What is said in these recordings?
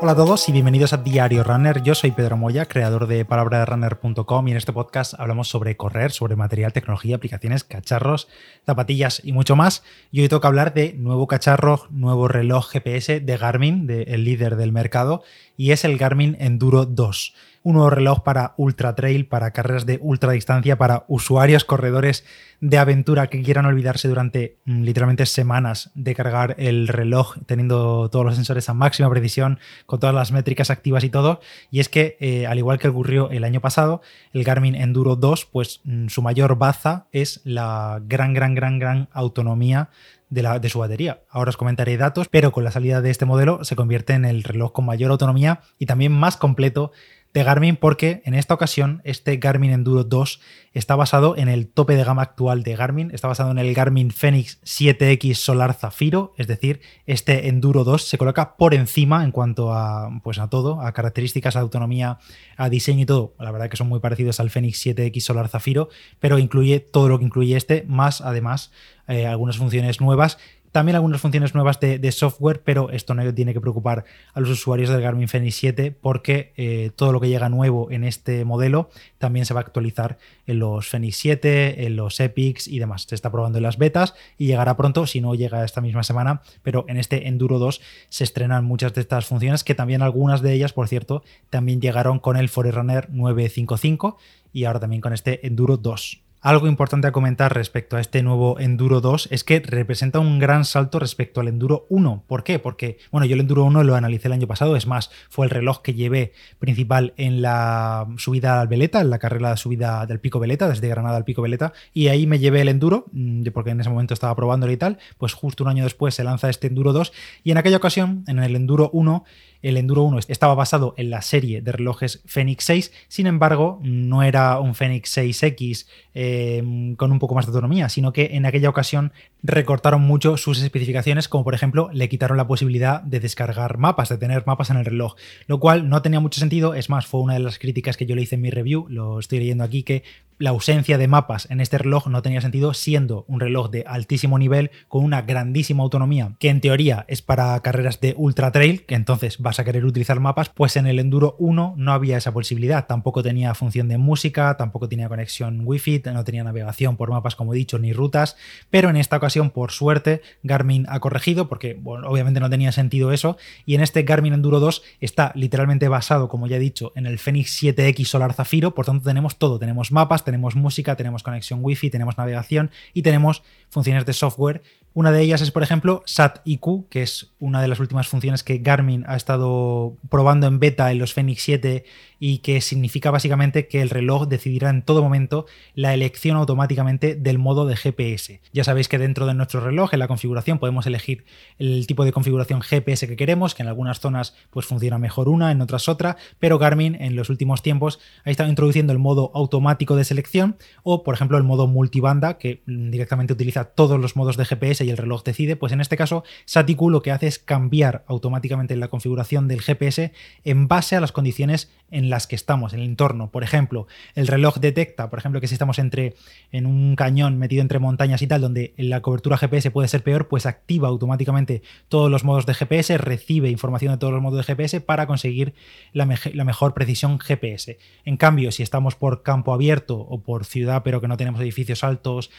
Hola a todos y bienvenidos a Diario Runner. Yo soy Pedro Moya, creador de palabraderunner.com y en este podcast hablamos sobre correr, sobre material, tecnología, aplicaciones, cacharros, zapatillas y mucho más. Y hoy toca hablar de nuevo cacharro, nuevo reloj GPS de Garmin, el líder del mercado, y es el Garmin Enduro 2 un nuevo reloj para ultra trail, para carreras de ultra distancia, para usuarios corredores de aventura que quieran olvidarse durante mm, literalmente semanas de cargar el reloj teniendo todos los sensores a máxima precisión, con todas las métricas activas y todo. Y es que, eh, al igual que ocurrió el año pasado, el Garmin Enduro 2, pues mm, su mayor baza es la gran, gran, gran, gran autonomía de, la, de, su batería. Ahora os comentaré datos, pero con la salida de este modelo se convierte en el reloj con mayor autonomía y también más completo de Garmin porque en esta ocasión este Garmin Enduro 2 está basado en el tope de gama actual de Garmin, está basado en el Garmin Fenix 7X Solar Zafiro, es decir, este Enduro 2 se coloca por encima en cuanto a pues a todo, a características, a autonomía, a diseño y todo. La verdad que son muy parecidos al Fenix 7X Solar Zafiro, pero incluye todo lo que incluye este, más además eh, algunas funciones nuevas también algunas funciones nuevas de, software, pero esto no tiene que preocupar a los usuarios del Garmin Fenix 7 porque eh, todo lo que llega nuevo en este modelo también se va a actualizar en los Fenix 7, en los Epics y demás. Se está probando en las betas y llegará pronto, si no llega esta misma semana, pero en este Enduro 2 se estrenan muchas de estas funciones que también algunas de ellas, por cierto, también llegaron con el Forerunner 955 y ahora también con este Enduro 2. Algo importante a comentar respecto a este nuevo Enduro 2 es que representa un gran salto respecto al Enduro 1. ¿Por qué? Porque, bueno, yo el Enduro 1 lo analicé el año pasado, es más, fue el reloj que llevé principal en la subida al Veleta, en la carrera de subida del Pico Veleta, desde Granada al Pico Veleta, y ahí me llevé el Enduro, mm, porque en ese momento estaba probándolo y tal, pues justo un año después se lanza este Enduro 2, y en aquella ocasión, en el Enduro 1, el Enduro 1 estaba basado en la serie de relojes Fenix 6, sin embargo, no era un Fenix 6X em, con un poco más de autonomía, sino que en aquella ocasión recortaron mucho sus especificaciones, como por ejemplo le quitaron la posibilidad de descargar mapas, de tener mapas en el reloj, lo cual no tenía mucho sentido, es más, fue una de las críticas que yo le hice en mi review, lo estoy leyendo aquí, que la ausencia de mapas en este reloj no tenía sentido siendo un reloj de altísimo nivel con una grandísima autonomía que en teoría es para carreras de ultra trail, que entonces vas a querer utilizar mapas, pues en el Enduro 1 no había esa posibilidad, tampoco tenía función de música, tampoco tenía conexión wifi, no tenía navegación por mapas como he dicho ni rutas, pero en esta ocasión por suerte Garmin ha corregido porque obviamente no tenía sentido eso. Y en este Garmin Enduro 2 está literalmente basado como ya he dicho en el Fenix 7X Solar Zafiro, por tanto tenemos todo, tenemos mapas, tenemos música, tenemos conexión Wi-Fi, tenemos navegación y tenemos funciones de software. Una de ellas es, por ejemplo, SAT-IQ, que es una de las últimas funciones que Garmin ha estado probando en beta en los Fenix 7 y que significa básicamente que el reloj decidirá en todo momento la elección automáticamente del modo de GPS. Ya sabéis que dentro de nuestro reloj, en la configuración, podemos elegir el tipo de configuración GPS que queremos, que en algunas zonas pues funciona mejor una, en otras otra, pero Garmin en los últimos tiempos ha estado introduciendo el modo automático de selección o, por ejemplo, el modo multibanda, que directamente utiliza todos los modos de GPS y el reloj decide, pues en este caso Satiku lo que hace es cambiar automáticamente la configuración del GPS en base a las condiciones en las que estamos, en el entorno. Por ejemplo, el reloj detecta, por ejemplo, que si estamos entre, en un cañón metido entre montañas y tal, donde la cobertura GPS puede ser peor, pues activa automáticamente todos los modos de GPS, recibe información de todos los modos de GPS para conseguir la, la mejor precisión GPS. En cambio, si estamos por campo abierto o por ciudad, pero que no tenemos edificios altos,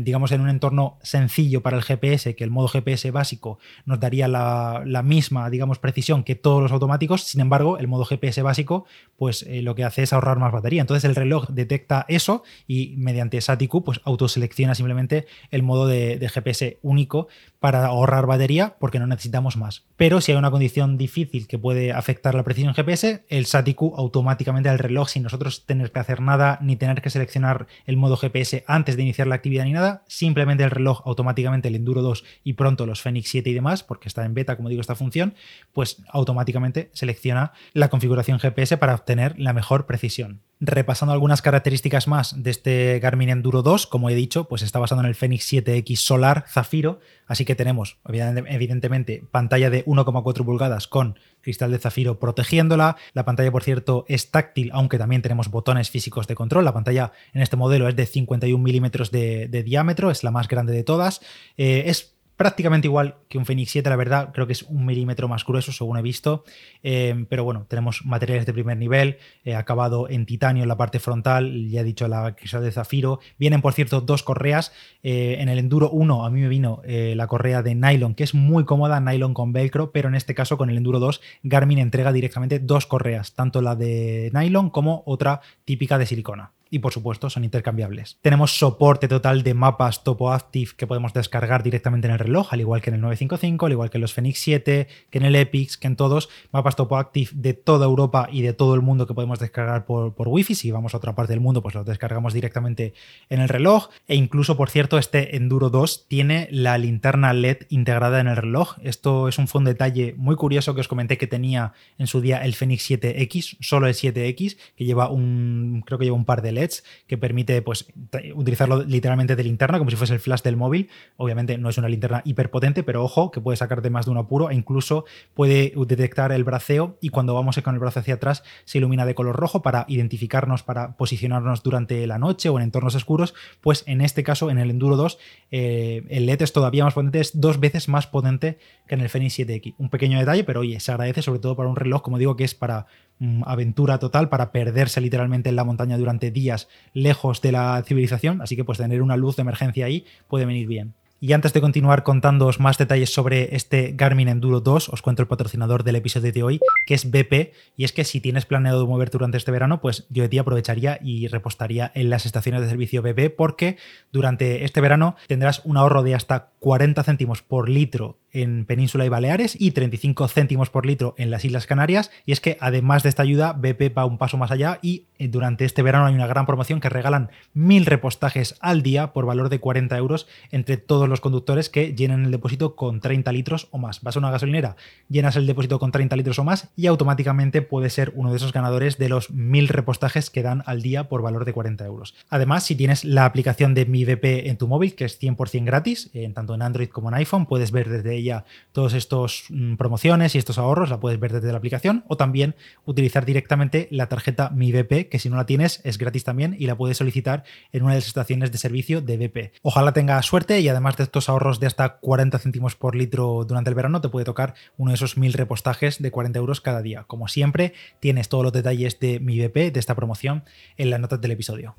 digamos en un entorno sencillo para el GPS, que el modo GPS básico nos daría la, misma, digamos, precisión que todos los automáticos, sin embargo, el modo GPS básico pues eh, lo que hace es ahorrar más batería. Entonces el reloj detecta eso y mediante SATIQ pues autoselecciona simplemente el modo de, GPS único para ahorrar batería porque no necesitamos más. Pero si hay una condición difícil que puede afectar la precisión GPS, el SATIQ automáticamente al reloj sin nosotros tener que hacer nada ni tener que seleccionar el modo GPS antes de iniciar la actividad ni nada, simplemente el reloj automáticamente el Enduro 2 y pronto los Fenix 7 y demás, porque está en beta como digo esta función, pues automáticamente selecciona la configuración GPS para obtener la mejor precisión. Repasando algunas características más de este Garmin Enduro 2, como he dicho, pues está basado en el Fenix 7X Solar Zafiro, así que tenemos evidentemente pantalla de 1,4 pulgadas con cristal de zafiro protegiéndola. La pantalla, por cierto, es táctil, aunque también tenemos botones físicos de control. La pantalla en este modelo es de 51 milímetros de, diámetro, es la más grande de todas. Eh, es prácticamente igual que un Fenix 7, la verdad, creo que es un milímetro más grueso, según he visto. Eh, pero bueno, tenemos materiales de primer nivel, eh, acabado en titanio en la parte frontal, ya he dicho la cristal de zafiro. Vienen, por cierto, dos correas. Eh, en el Enduro 1 a mí me vino la correa de nylon, que es muy cómoda, nylon con velcro, pero en este caso con el Enduro 2, Garmin entrega directamente dos correas, tanto la de nylon como otra típica de silicona y por supuesto son intercambiables. Tenemos soporte total de mapas Topo Active que podemos descargar directamente en el reloj, al igual que en el 955, al igual que en los Fenix 7, que en el Epix, que en todos, mapas Topo Active de toda Europa y de todo el mundo que podemos descargar por, por Wi-Fi. Si vamos a otra parte del mundo, pues los descargamos directamente en el reloj. E incluso, por cierto, este Enduro 2 tiene la linterna LED integrada en el reloj. Esto es un fondo detalle muy curioso que os comenté que tenía en su día el Fenix 7X, solo el 7X, que lleva un, creo que lleva un par de LED que permite pues, utilizarlo literalmente de linterna, como si fuese el flash del móvil. Obviamente no es una linterna hiperpotente, pero ojo, que puede sacar de más de un apuro e incluso puede detectar el braceo y cuando vamos con el brazo hacia atrás se ilumina de color rojo para identificarnos, para posicionarnos durante la noche o en entornos oscuros. Pues en este caso, en el Enduro 2, eh, el LED es todavía más potente, es dos veces más potente que en el Fenix 7X. Un pequeño detalle, pero oye, se agradece sobre todo para un reloj, como digo, que es para Mm, aventura total para perderse literalmente en la montaña durante días lejos de la civilización, así que pues tener una luz de emergencia ahí puede venir bien. Y antes de continuar contándoos más detalles sobre este Garmin Enduro 2, os cuento el patrocinador del episodio de hoy, que es BP. Y es que si tienes planeado moverte durante este verano, pues yo de ti aprovecharía y repostaría en las estaciones de servicio BP, porque durante este verano tendrás un ahorro de hasta 40 céntimos por litro en Península y Baleares y 35 céntimos por litro en las Islas Canarias. Y es que además de esta ayuda, BP va un paso más allá y eh, durante este verano hay una gran promoción que regalan mil repostajes al día por valor de 40 euros entre todos los conductores que llenen el depósito con 30 litros o más. Vas a una gasolinera, llenas el depósito con 30 litros o más y automáticamente puedes ser uno de esos ganadores de los mil repostajes que dan al día por valor de 40 euros. Además, si tienes la aplicación de Mi BP en tu móvil, que es 100% gratis, en tanto en Android como en iPhone, puedes ver desde ya todos estos mm, promociones y estos ahorros, la puedes ver desde la aplicación o también utilizar directamente la tarjeta Mi BP, que si no la tienes es gratis también y la puedes solicitar en una de las estaciones de servicio de BP. Ojalá tenga suerte y además de estos ahorros de hasta 40 céntimos por litro durante el verano, te puede tocar uno de esos mil repostajes de 40 euros cada día. Como siempre, tienes todos los detalles de Mi BP, de esta promoción, en las notas del episodio.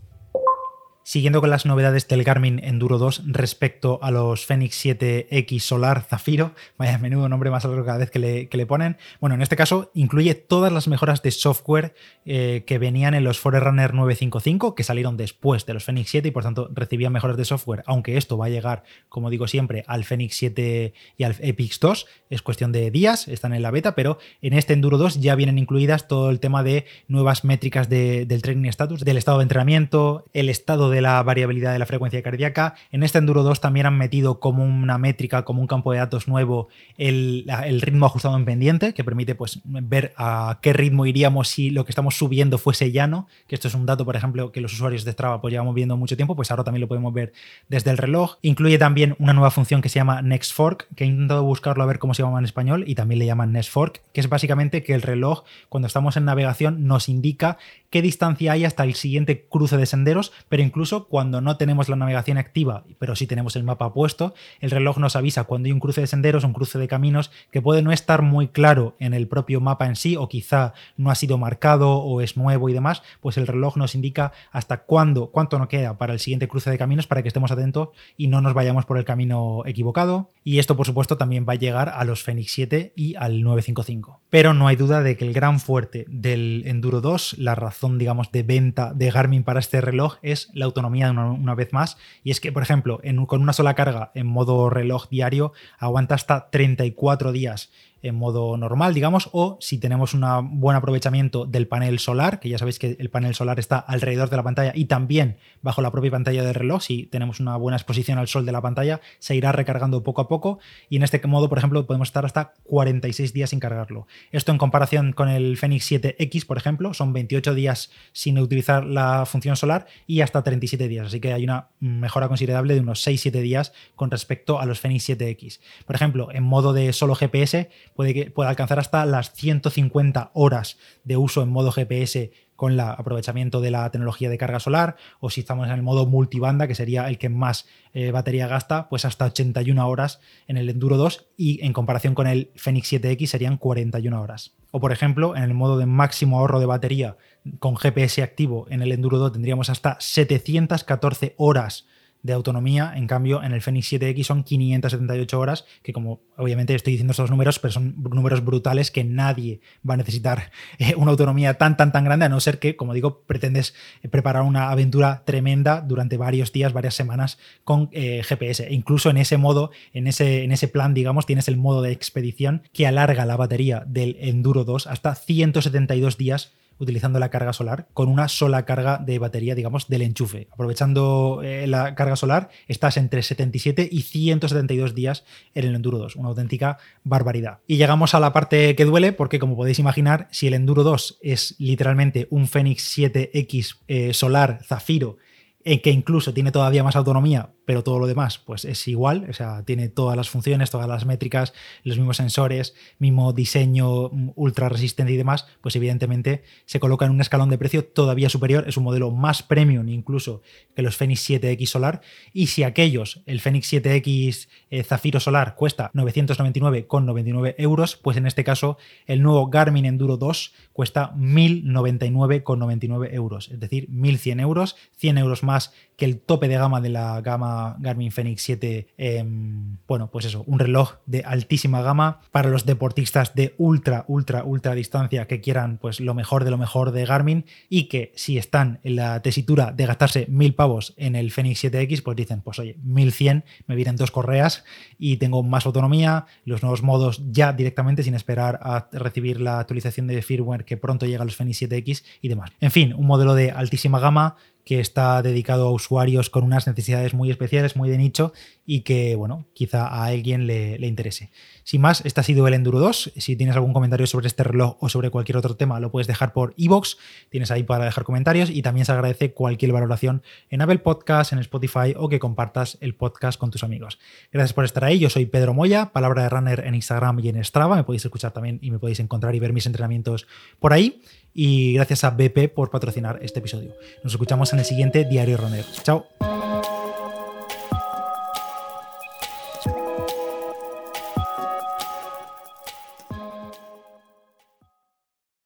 Siguiendo con las novedades del Garmin Enduro 2 respecto a los Fenix 7X Solar Zafiro, vaya menudo nombre más largo cada vez que le, ponen. Bueno, en este caso incluye todas las mejoras de software eh, que venían en los Forerunner 955, que salieron después de los Fenix 7 y por tanto recibían mejoras de software, aunque esto va a llegar, como digo siempre, al Fenix 7 y al Epix 2. Es cuestión de días, están en la beta, pero en este Enduro 2 ya vienen incluidas todo el tema de nuevas métricas del training status, del estado de entrenamiento, el estado de de la variabilidad de la frecuencia cardíaca. En este Enduro 2 también han metido como una métrica, como un campo de datos nuevo, el, ritmo ajustado en pendiente, que permite pues, ver a qué ritmo iríamos si lo que estamos subiendo fuese llano, que esto es un dato, por ejemplo, que los usuarios de Strava pues, llevamos viendo mucho tiempo, pues ahora también lo podemos ver desde el reloj. Incluye también una nueva función que se llama Next Fork, que he intentado buscarlo a ver cómo se llama en español, y también le llaman Next Fork, que es básicamente que el reloj, cuando estamos en navegación, nos indica qué distancia hay hasta el siguiente cruce de senderos, pero incluso incluso cuando no tenemos la navegación activa, pero sí tenemos el mapa puesto, el reloj nos avisa cuando hay un cruce de senderos, un cruce de caminos que puede no estar muy claro en el propio mapa en sí, o quizá no ha sido marcado o es nuevo y demás, pues el reloj nos indica hasta cuándo, cuánto nos queda para el siguiente cruce de caminos para que estemos atentos y no nos vayamos por el camino equivocado. Y esto, por supuesto, también va a llegar a los Fenix 7 y al 955. Pero no hay duda de que el gran fuerte del Enduro 2, la razón, digamos, de venta de Garmin para este reloj es la autonomía una, vez más. Y es que, por ejemplo, con una sola carga en modo reloj diario, aguanta hasta 34 días en modo normal, digamos, o si tenemos un buen aprovechamiento del panel solar, que ya sabéis que el panel solar está alrededor de la pantalla y también bajo la propia pantalla del reloj, si tenemos una buena exposición al sol de la pantalla, se irá recargando poco a poco y en este modo, por ejemplo, podemos estar hasta 46 días sin cargarlo. Esto en comparación con el Fenix 7X, por ejemplo, son 28 días sin utilizar la función solar y hasta 37 días, así que hay una mejora considerable de unos 6-7 días con respecto a los Fenix 7X. Por ejemplo, en modo de solo GPS, puede, alcanzar hasta las 150 horas de uso en modo GPS con el aprovechamiento de la tecnología de carga solar, o si estamos en el modo multibanda, que sería el que más eh, batería gasta, pues hasta 81 horas en el Enduro 2 y en comparación con el Fenix 7X serían 41 horas. O por ejemplo, en el modo de máximo ahorro de batería con GPS activo en el Enduro 2 tendríamos hasta 714 horas de autonomía. En cambio, en el Fenix 7X son 578 horas, que como obviamente estoy diciendo estos números, pero son números brutales que nadie va a necesitar eh, una autonomía tan, tan, tan grande, a no ser que, como digo, pretendes eh, preparar una aventura tremenda durante varios días, varias semanas con eh, GPS. E incluso en ese modo, en ese, en ese plan, digamos, tienes el modo de expedición que alarga la batería del Enduro 2 hasta 172 días utilizando la carga solar con una sola carga de batería, digamos, del enchufe. Aprovechando eh, la carga solar, estás entre 77 y 172 días en el Enduro 2, una auténtica barbaridad. Y llegamos a la parte que duele, porque como podéis imaginar, si el Enduro 2 es literalmente un Fenix 7X eh, solar Zafiro, en que incluso tiene todavía más autonomía, pero todo lo demás pues es igual, o sea, tiene todas las funciones, todas las métricas, los mismos sensores, mismo diseño mm, ultra resistente y demás, pues evidentemente se coloca en un escalón de precio todavía superior, es un modelo más premium incluso que los Fenix 7X Solar, y si aquellos, el Fenix 7X eh, Zafiro Solar cuesta 999,99 euros, pues en este caso el nuevo Garmin Enduro 2 cuesta 1099,99 euros, es decir, 1100 euros, 100 euros más que el tope de gama de la gama Garmin Fenix 7, em, bueno, pues eso, un reloj de altísima gama para los deportistas de ultra, ultra, ultra distancia que quieran pues lo mejor de lo mejor de Garmin y que si están en la tesitura de gastarse mil pavos en el Fenix 7X, pues dicen, pues oye, 1100, me vienen dos correas y tengo más autonomía, los nuevos modos ya directamente sin esperar a recibir la actualización de firmware que pronto llega a los Fenix 7X y demás. En fin, un modelo de altísima gama que está dedicado a usuarios con unas necesidades muy especiales, muy de nicho y que, bueno, quizá a alguien le, interese. Sin más, este ha sido el Enduro 2. Si tienes algún comentario sobre este reloj o sobre cualquier otro tema, lo puedes dejar por iVoox. Tienes ahí para dejar comentarios y también se agradece cualquier valoración en Apple Podcast, en Spotify o que compartas el podcast con tus amigos. Gracias por estar ahí. Yo soy Pedro Moya, palabra de runner en Instagram y en Strava. Me podéis escuchar también y me podéis encontrar y ver mis entrenamientos por ahí y gracias a BP por patrocinar este episodio. Nos escuchamos en el siguiente Diario Runner. Chao.